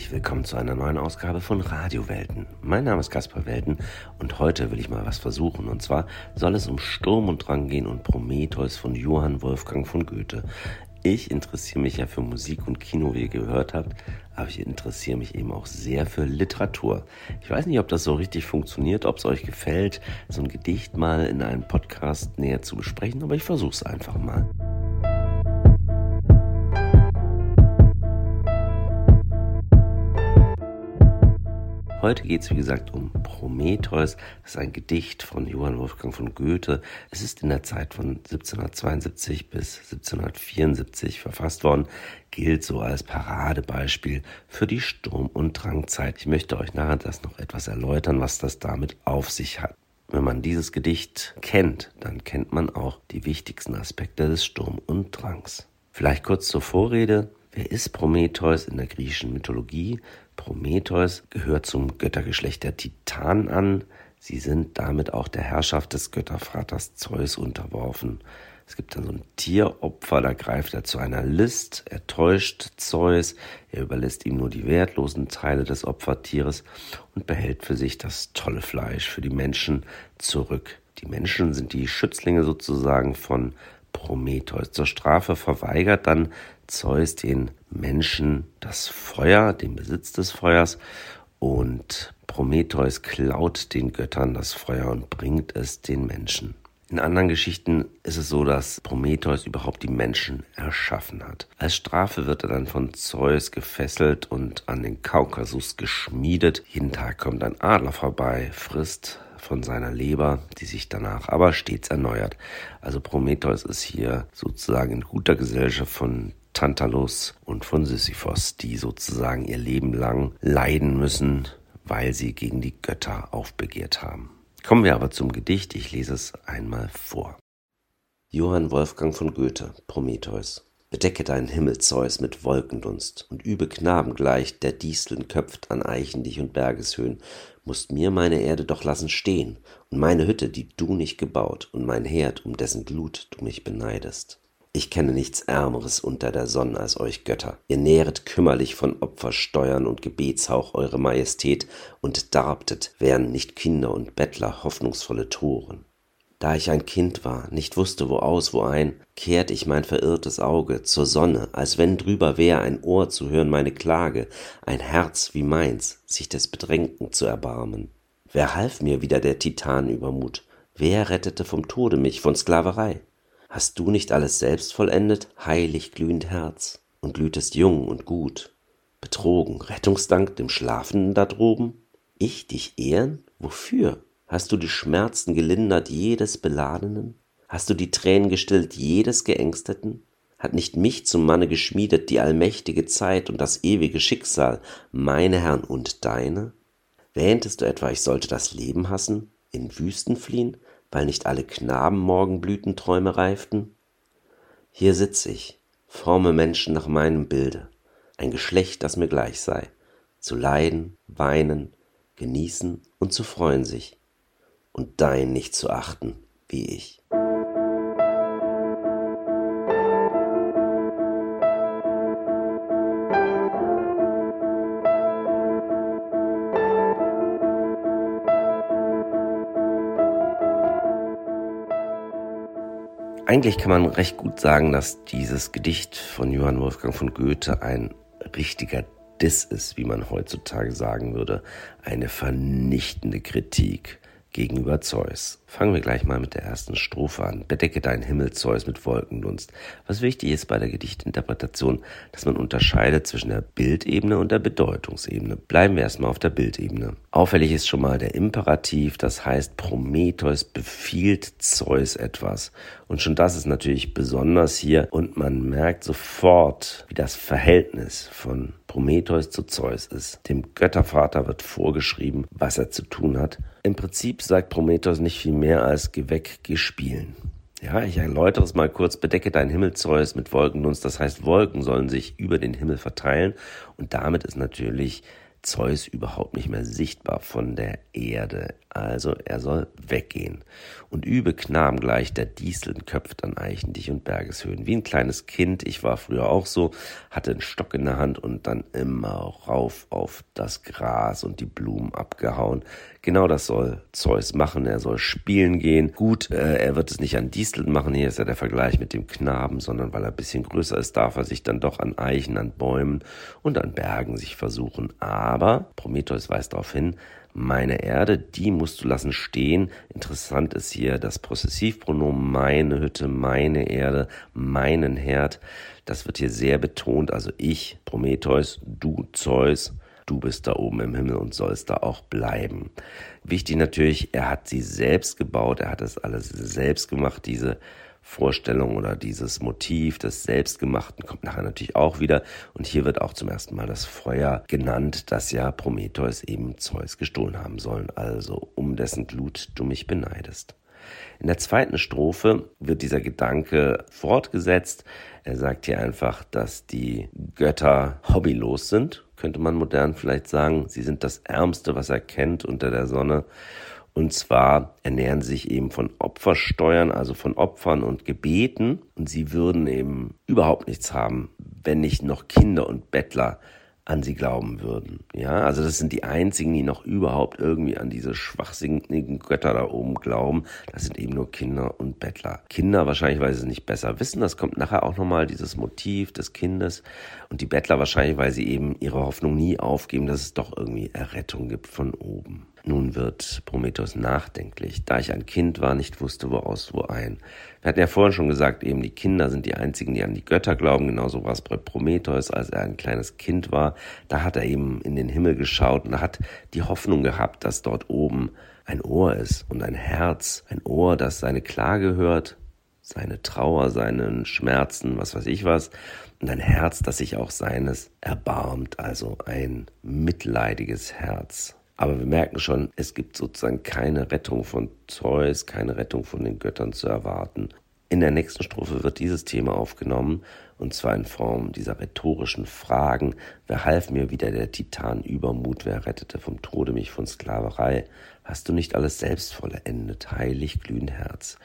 herzlich willkommen zu einer neuen Ausgabe von Radiowelten. Mein Name ist Caspar Welten und heute will ich mal was versuchen. Und zwar soll es um Sturm und Drang gehen und Prometheus von Johann Wolfgang von Goethe. Ich interessiere mich ja für Musik und Kino, wie ihr gehört habt, aber ich interessiere mich eben auch sehr für Literatur. Ich weiß nicht, ob das so richtig funktioniert, ob es euch gefällt, so ein Gedicht mal in einem Podcast näher zu besprechen, aber ich versuche es einfach mal. Heute geht es, wie gesagt, um Prometheus. Das ist ein Gedicht von Johann Wolfgang von Goethe. Es ist in der Zeit von 1772 bis 1774 verfasst worden, gilt so als Paradebeispiel für die Sturm- und Drangzeit. Ich möchte euch nachher das noch etwas erläutern, was das damit auf sich hat. Wenn man dieses Gedicht kennt, dann kennt man auch die wichtigsten Aspekte des Sturm und Drangs. Vielleicht kurz zur Vorrede. Wer ist Prometheus in der griechischen Mythologie? Prometheus gehört zum Göttergeschlecht der Titanen an. Sie sind damit auch der Herrschaft des Göttervaters Zeus unterworfen. Es gibt dann so ein Tieropfer, da greift er zu einer List, er täuscht Zeus, er überlässt ihm nur die wertlosen Teile des Opfertieres und behält für sich das tolle Fleisch für die Menschen zurück. Die Menschen sind die Schützlinge sozusagen von Prometheus. Zur Strafe verweigert dann Zeus den Menschen das Feuer, den Besitz des Feuers und Prometheus klaut den Göttern das Feuer und bringt es den Menschen. In anderen Geschichten ist es so, dass Prometheus überhaupt die Menschen erschaffen hat. Als Strafe wird er dann von Zeus gefesselt und an den Kaukasus geschmiedet. Jeden Tag kommt ein Adler vorbei, frisst von seiner Leber, die sich danach aber stets erneuert. Also Prometheus ist hier sozusagen in guter Gesellschaft von Tantalus und von Sisyphos, die sozusagen ihr Leben lang leiden müssen, weil sie gegen die Götter aufbegehrt haben. Kommen wir aber zum Gedicht, ich lese es einmal vor. Johann Wolfgang von Goethe, Prometheus. Bedecke deinen Himmel, Zeus, mit Wolkendunst und übe Knaben gleich, der Disteln köpft an Eichendich und Bergeshöhen, musst mir meine Erde doch lassen stehen und meine Hütte, die du nicht gebaut und mein Herd, um dessen Glut du mich beneidest. Ich kenne nichts Ärmeres unter der Sonne als euch Götter. Ihr nähret kümmerlich von Opfersteuern und Gebetshauch eure Majestät und darbtet, wären nicht Kinder und Bettler hoffnungsvolle Toren. Da ich ein Kind war, nicht wusste wo aus, wo ein, kehrt ich mein verirrtes Auge zur Sonne, als wenn drüber wär ein Ohr zu hören meine Klage, ein Herz wie meins, sich des Bedrängten zu erbarmen. Wer half mir wieder der Titan Übermut? Wer rettete vom Tode mich, von Sklaverei? Hast du nicht alles selbst vollendet, heilig glühend Herz, und glühtest jung und gut, betrogen, Rettungsdank dem Schlafenden da droben? Ich dich ehren? Wofür? Hast du die Schmerzen gelindert jedes Beladenen? Hast du die Tränen gestillt jedes Geängsteten? Hat nicht mich zum Manne geschmiedet die allmächtige Zeit und das ewige Schicksal, meine Herren und deine? Wähntest du etwa, ich sollte das Leben hassen, in Wüsten fliehen, weil nicht alle Knaben Morgenblütenträume reiften? Hier sitz ich, forme Menschen nach meinem Bilde, ein Geschlecht, das mir gleich sei, zu leiden, weinen, genießen und zu freuen sich, und dein nicht zu achten, wie ich. Eigentlich kann man recht gut sagen, dass dieses Gedicht von Johann Wolfgang von Goethe ein richtiger Diss ist, wie man heutzutage sagen würde, eine vernichtende Kritik gegenüber Zeus. Fangen wir gleich mal mit der ersten Strophe an. Bedecke deinen Himmel, Zeus, mit Wolkendunst. Was wichtig ist bei der Gedichtinterpretation, dass man unterscheidet zwischen der Bildebene und der Bedeutungsebene. Bleiben wir erstmal auf der Bildebene. Auffällig ist schon mal der Imperativ, das heißt Prometheus befiehlt Zeus etwas. Und schon das ist natürlich besonders hier und man merkt sofort, wie das Verhältnis von Prometheus zu Zeus ist. Dem Göttervater wird vorgeschrieben, was er zu tun hat. Im Prinzip sagt Prometheus nicht viel mehr als Geh weg. Ja, ich erläutere es mal kurz. Bedecke deinen Himmel, Zeus, mit Wolkendunst. Das heißt, Wolken sollen sich über den Himmel verteilen. Und damit ist natürlich Zeus überhaupt nicht mehr sichtbar von der Erde. Also er soll weggehen. Und übe Knaben gleich, der Disteln köpft an Eichendich und Bergeshöhen. Wie ein kleines Kind, ich war früher auch so, hatte einen Stock in der Hand und dann immer rauf auf das Gras und die Blumen abgehauen. Genau das soll Zeus machen. Er soll spielen gehen. Gut, äh, er wird es nicht an Disteln machen. Hier ist ja der Vergleich mit dem Knaben, sondern weil er ein bisschen größer ist, darf er sich dann doch an Eichen, an Bäumen und an Bergen sich versuchen. Aber Prometheus weist darauf hin, meine Erde, die musst du lassen stehen. Interessant ist hier das Possessivpronomen meine Hütte, meine Erde, meinen Herd. Das wird hier sehr betont. Also ich, Prometheus, du, Zeus, du bist da oben im Himmel und sollst da auch bleiben. Wichtig natürlich, er hat sie selbst gebaut, er hat das alles selbst gemacht, diese Vorstellung oder dieses Motiv des Selbstgemachten kommt nachher natürlich auch wieder. Und hier wird auch zum ersten Mal das Feuer genannt, das ja Prometheus eben Zeus gestohlen haben sollen. Also um dessen Glut du mich beneidest. In der zweiten Strophe wird dieser Gedanke fortgesetzt. Er sagt hier einfach, dass die Götter hobbylos sind, könnte man modern vielleicht sagen. Sie sind das Ärmste, was er kennt unter der Sonne. Und zwar ernähren sie sich eben von Opfersteuern, also von Opfern und Gebeten. Und sie würden eben überhaupt nichts haben, wenn nicht noch Kinder und Bettler an sie glauben würden. Ja, also das sind die einzigen, die noch überhaupt irgendwie an diese schwachsinnigen Götter da oben glauben. Das sind eben nur Kinder und Bettler. Kinder wahrscheinlich, weil sie es nicht besser wissen. Das kommt nachher auch nochmal dieses Motiv des Kindes. Und die Bettler wahrscheinlich, weil sie eben ihre Hoffnung nie aufgeben, dass es doch irgendwie Errettung gibt von oben. Nun wird Prometheus nachdenklich. Da ich ein Kind war, nicht wusste, woraus wo ein. Wir hatten ja vorhin schon gesagt, eben die Kinder sind die einzigen, die an die Götter glauben. Genauso war es bei Prometheus, als er ein kleines Kind war. Da hat er eben in den Himmel geschaut und hat die Hoffnung gehabt, dass dort oben ein Ohr ist und ein Herz. Ein Ohr, das seine Klage hört, seine Trauer, seinen Schmerzen, was weiß ich was. Und ein Herz, das sich auch seines erbarmt, also ein mitleidiges Herz. Aber wir merken schon, es gibt sozusagen keine Rettung von Zeus, keine Rettung von den Göttern zu erwarten. In der nächsten Strophe wird dieses Thema aufgenommen, und zwar in Form dieser rhetorischen Fragen. Wer half mir wieder der Titan Übermut? Wer rettete vom Tode mich von Sklaverei? Hast du nicht alles selbst vollendet, heilig glühend Herz?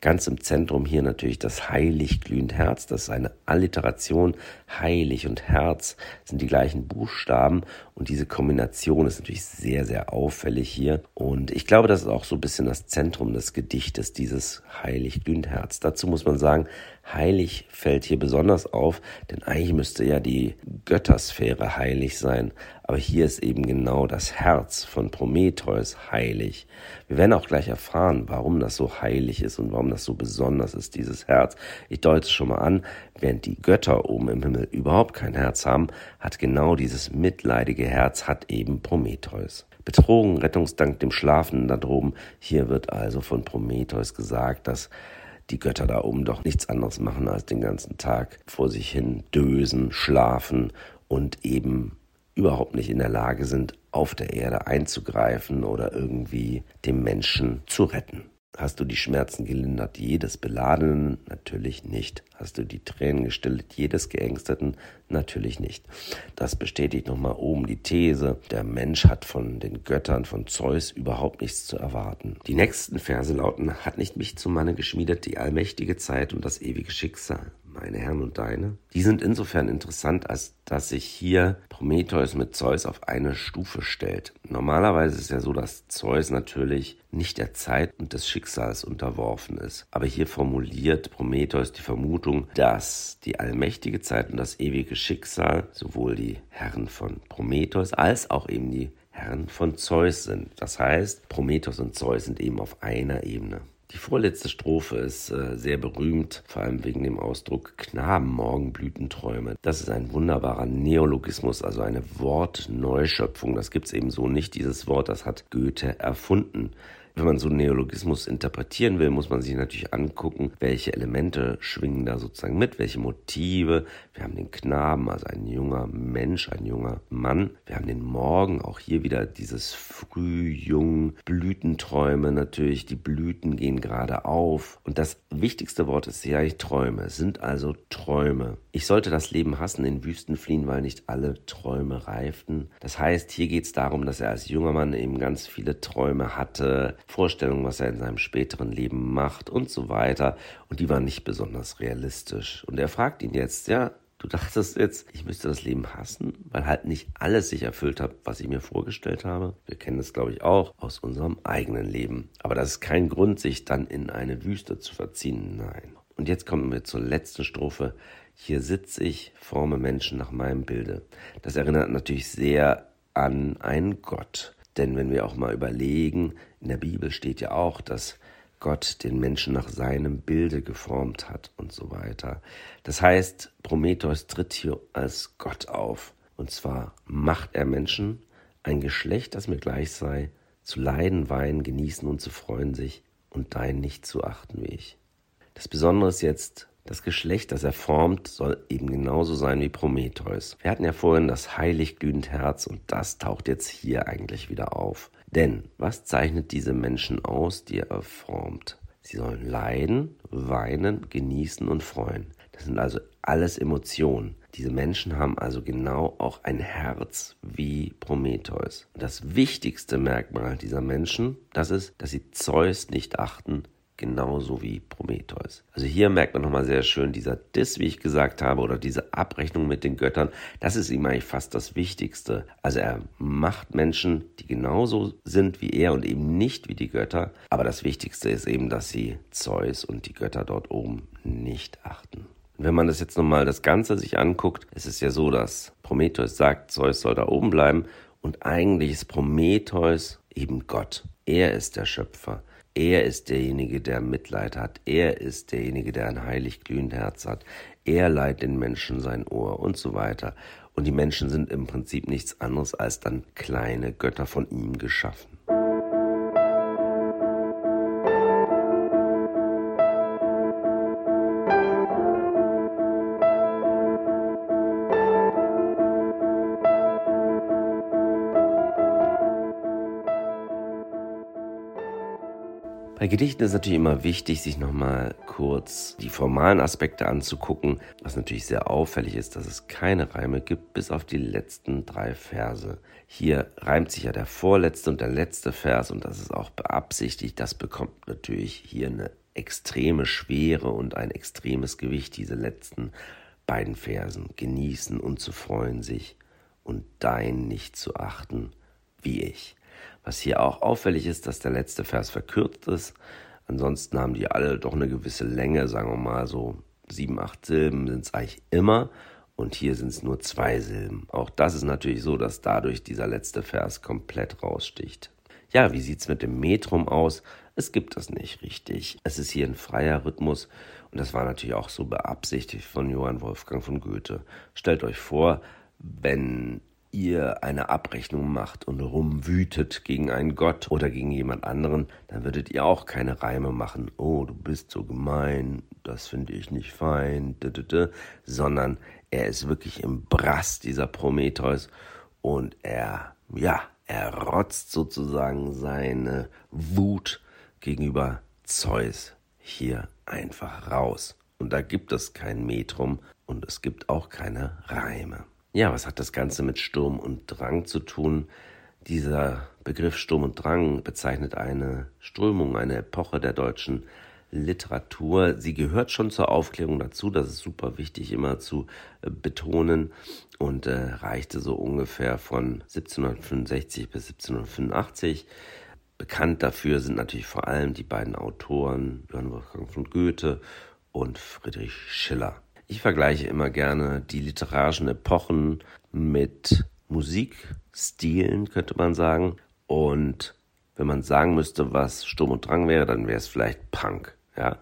Ganz im Zentrum hier natürlich das heilig glühend Herz. Das ist eine Alliteration. Heilig und Herz sind die gleichen Buchstaben und diese Kombination ist natürlich sehr, sehr auffällig hier. Und ich glaube, das ist auch so ein bisschen das Zentrum des Gedichtes, dieses heilig glühend Herz. Dazu muss man sagen, heilig fällt hier besonders auf, denn eigentlich müsste ja die Göttersphäre heilig sein. Aber hier ist eben genau das Herz von Prometheus heilig. Wir werden auch gleich erfahren, warum das so heilig ist und warum das so besonders ist, dieses Herz. Ich deute es schon mal an, während die Götter oben im Himmel überhaupt kein Herz haben, hat genau dieses mitleidige Herz, hat eben Prometheus. Betrogen, Rettungsdank dem Schlafenden da droben. Hier wird also von Prometheus gesagt, dass die Götter da oben doch nichts anderes machen, als den ganzen Tag vor sich hin dösen, schlafen und eben überhaupt nicht in der Lage sind, auf der Erde einzugreifen oder irgendwie dem Menschen zu retten. Hast du die Schmerzen gelindert jedes Beladenen? Natürlich nicht. Hast du die Tränen gestillt jedes Geängsteten? Natürlich nicht. Das bestätigt nochmal oben die These, der Mensch hat von den Göttern von Zeus überhaupt nichts zu erwarten. Die nächsten Verse lauten, hat nicht mich zum Manne geschmiedet die allmächtige Zeit und das ewige Schicksal meine Herren und deine. Die sind insofern interessant, als dass sich hier Prometheus mit Zeus auf eine Stufe stellt. Normalerweise ist ja so, dass Zeus natürlich nicht der Zeit und des Schicksals unterworfen ist. Aber hier formuliert Prometheus die Vermutung, dass die allmächtige Zeit und das ewige Schicksal sowohl die Herren von Prometheus als auch eben die Herren von Zeus sind. Das heißt, Prometheus und Zeus sind eben auf einer Ebene. Die vorletzte Strophe ist äh, sehr berühmt, vor allem wegen dem Ausdruck Knabenmorgenblütenträume. Das ist ein wunderbarer Neologismus, also eine Wortneuschöpfung. Das gibt es eben so nicht. Dieses Wort, das hat Goethe erfunden. Wenn man so einen Neologismus interpretieren will, muss man sich natürlich angucken, welche Elemente schwingen da sozusagen mit, welche Motive. Wir haben den Knaben, also ein junger Mensch, ein junger Mann. Wir haben den Morgen, auch hier wieder dieses früh, jung, Blütenträume natürlich. Die Blüten gehen gerade auf. Und das wichtigste Wort ist ja eigentlich Träume, es sind also Träume. Ich sollte das Leben hassen, in Wüsten fliehen, weil nicht alle Träume reiften. Das heißt, hier geht es darum, dass er als junger Mann eben ganz viele Träume hatte, Vorstellungen, was er in seinem späteren Leben macht und so weiter. Und die waren nicht besonders realistisch. Und er fragt ihn jetzt, ja, du dachtest jetzt, ich müsste das Leben hassen, weil halt nicht alles sich erfüllt hat, was ich mir vorgestellt habe. Wir kennen das, glaube ich, auch aus unserem eigenen Leben. Aber das ist kein Grund, sich dann in eine Wüste zu verziehen. Nein. Und jetzt kommen wir zur letzten Strophe. Hier sitze ich, forme Menschen nach meinem Bilde. Das erinnert natürlich sehr an einen Gott. Denn wenn wir auch mal überlegen, in der Bibel steht ja auch, dass Gott den Menschen nach seinem Bilde geformt hat und so weiter. Das heißt, Prometheus tritt hier als Gott auf. Und zwar macht er Menschen, ein Geschlecht, das mir gleich sei, zu leiden, weinen, genießen und zu freuen sich und dein nicht zu achten wie ich. Das Besondere ist jetzt, das Geschlecht, das er formt, soll eben genauso sein wie Prometheus. Wir hatten ja vorhin das heilig glühend Herz und das taucht jetzt hier eigentlich wieder auf. Denn was zeichnet diese Menschen aus, die er formt? Sie sollen leiden, weinen, genießen und freuen. Das sind also alles Emotionen. Diese Menschen haben also genau auch ein Herz wie Prometheus. Das wichtigste Merkmal dieser Menschen, das ist, dass sie Zeus nicht achten, genauso wie Prometheus. Also hier merkt man nochmal sehr schön, dieser Diss, wie ich gesagt habe, oder diese Abrechnung mit den Göttern, das ist ihm eigentlich fast das Wichtigste. Also er macht Menschen, die genauso sind wie er und eben nicht wie die Götter. Aber das Wichtigste ist eben, dass sie Zeus und die Götter dort oben nicht achten. Wenn man das jetzt nochmal das Ganze sich anguckt, ist es ja so, dass Prometheus sagt, Zeus soll da oben bleiben und eigentlich ist Prometheus eben Gott. Er ist der Schöpfer. Er ist derjenige, der Mitleid hat. Er ist derjenige, der ein heilig glühendes Herz hat. Er leiht den Menschen sein Ohr und so weiter. Und die Menschen sind im Prinzip nichts anderes als dann kleine Götter von ihm geschaffen. Bei Gedichten ist natürlich immer wichtig, sich nochmal kurz die formalen Aspekte anzugucken, was natürlich sehr auffällig ist, dass es keine Reime gibt, bis auf die letzten drei Verse. Hier reimt sich ja der vorletzte und der letzte Vers und das ist auch beabsichtigt. Das bekommt natürlich hier eine extreme Schwere und ein extremes Gewicht, diese letzten beiden Versen. Genießen und zu freuen sich und dein nicht zu achten, wie ich. Was hier auch auffällig ist, dass der letzte Vers verkürzt ist. Ansonsten haben die alle doch eine gewisse Länge, sagen wir mal so sieben, acht Silben sind es eigentlich immer. Und hier sind es nur zwei Silben. Auch das ist natürlich so, dass dadurch dieser letzte Vers komplett raussticht. Ja, wie sieht es mit dem Metrum aus? Es gibt das nicht richtig. Es ist hier ein freier Rhythmus und das war natürlich auch so beabsichtigt von Johann Wolfgang von Goethe. Stellt euch vor, wenn ihr eine Abrechnung macht und rumwütet gegen einen Gott oder gegen jemand anderen, dann würdet ihr auch keine Reime machen. Oh, du bist so gemein, das finde ich nicht fein, sondern er ist wirklich im Brass, dieser Prometheus, und er, ja, er rotzt sozusagen seine Wut gegenüber Zeus hier einfach raus. Und da gibt es kein Metrum und es gibt auch keine Reime. Ja, was hat das Ganze mit Sturm und Drang zu tun? Dieser Begriff Sturm und Drang bezeichnet eine Strömung, eine Epoche der deutschen Literatur. Sie gehört schon zur Aufklärung dazu, das ist super wichtig immer zu äh, betonen und äh, reichte so ungefähr von 1765 bis 1785. Bekannt dafür sind natürlich vor allem die beiden Autoren Johann Wolfgang von Goethe und Friedrich Schiller. Ich vergleiche immer gerne die literarischen Epochen mit Musikstilen, könnte man sagen. Und wenn man sagen müsste, was Sturm und Drang wäre, dann wäre es vielleicht Punk. Ja?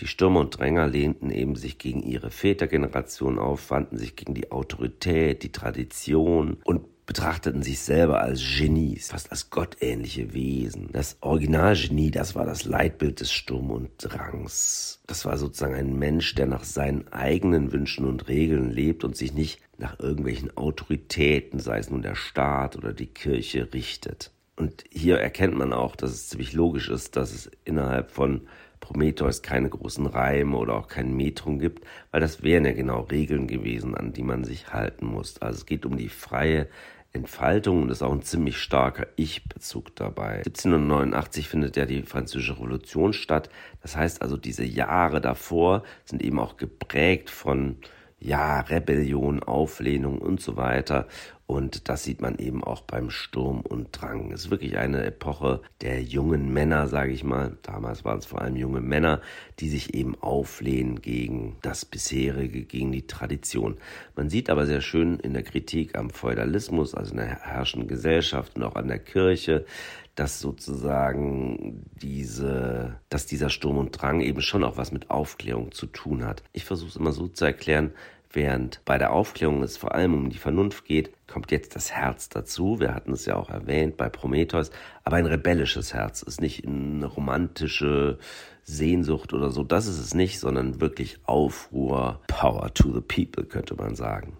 Die Stürmer und Dränger lehnten eben sich gegen ihre Vätergeneration auf, wandten sich gegen die Autorität, die Tradition und betrachteten sich selber als Genies, fast als gottähnliche Wesen. Das Originalgenie, das war das Leitbild des Sturm und Drangs. Das war sozusagen ein Mensch, der nach seinen eigenen Wünschen und Regeln lebt und sich nicht nach irgendwelchen Autoritäten, sei es nun der Staat oder die Kirche, richtet. Und hier erkennt man auch, dass es ziemlich logisch ist, dass es innerhalb von Prometheus keine großen Reime oder auch kein Metrum gibt, weil das wären ja genau Regeln gewesen, an die man sich halten muss. Also es geht um die freie Entfaltung und ist auch ein ziemlich starker Ich-Bezug dabei. 1789 findet ja die Französische Revolution statt. Das heißt also, diese Jahre davor sind eben auch geprägt von ja, Rebellion, Auflehnung und so weiter. Und das sieht man eben auch beim Sturm und Drang. Es ist wirklich eine Epoche der jungen Männer, sage ich mal. Damals waren es vor allem junge Männer, die sich eben auflehnen gegen das bisherige, gegen die Tradition. Man sieht aber sehr schön in der Kritik am Feudalismus, also in der herrschenden Gesellschaft und auch an der Kirche, dass sozusagen diese, dass dieser Sturm und Drang eben schon auch was mit Aufklärung zu tun hat. Ich versuche es immer so zu erklären, Während bei der Aufklärung es vor allem um die Vernunft geht, kommt jetzt das Herz dazu. Wir hatten es ja auch erwähnt bei Prometheus. Aber ein rebellisches Herz ist nicht eine romantische Sehnsucht oder so. Das ist es nicht, sondern wirklich Aufruhr, Power to the people, könnte man sagen.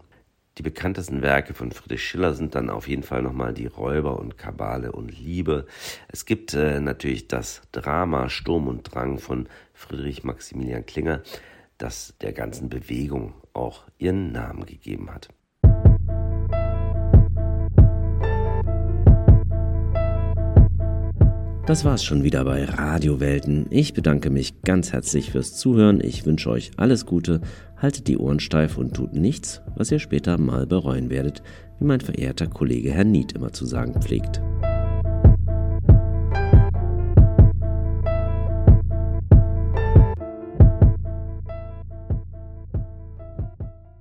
Die bekanntesten Werke von Friedrich Schiller sind dann auf jeden Fall nochmal die Räuber und Kabale und Liebe. Es gibt äh, natürlich das Drama Sturm und Drang von Friedrich Maximilian Klinger das der ganzen Bewegung auch ihren Namen gegeben hat. Das war's schon wieder bei Radiowelten. Ich bedanke mich ganz herzlich fürs Zuhören. Ich wünsche euch alles Gute, haltet die Ohren steif und tut nichts, was ihr später mal bereuen werdet, wie mein verehrter Kollege Herr Nied immer zu sagen pflegt.